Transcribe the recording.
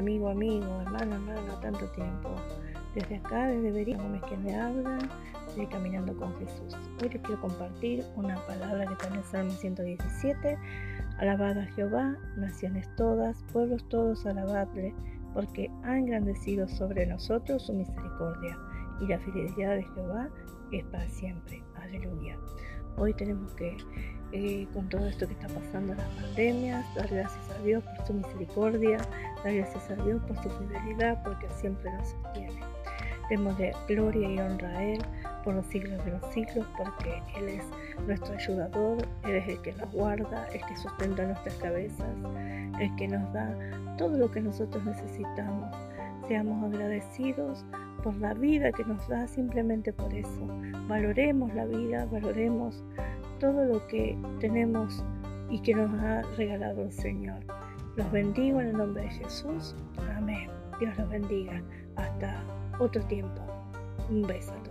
hermana, hermano, tanto tiempo. Desde acá, desde Berín, Gómez quien le habla, de Caminando con Jesús. Hoy les quiero compartir una palabra que está en el Salmo 117. Alabad a Jehová, naciones todas, pueblos todos, alabadle, porque ha engrandecido sobre nosotros su misericordia, y la fidelidad de Jehová es para siempre. Aleluya. Hoy tenemos que, eh, con todo esto que está pasando, las pandemias, dar gracias a Dios por su misericordia, dar gracias a Dios por su fidelidad, porque siempre nos sostiene. Démosle gloria y honra a Él por los siglos de los siglos, porque Él es nuestro ayudador, Él es el que nos guarda, el que sustenta nuestras cabezas, el que nos da todo lo que nosotros necesitamos. Seamos agradecidos por la vida que nos da simplemente por eso. Valoremos la vida, valoremos todo lo que tenemos y que nos ha regalado el Señor. Los bendigo en el nombre de Jesús. Amén. Dios los bendiga. Hasta otro tiempo. Un beso a todos.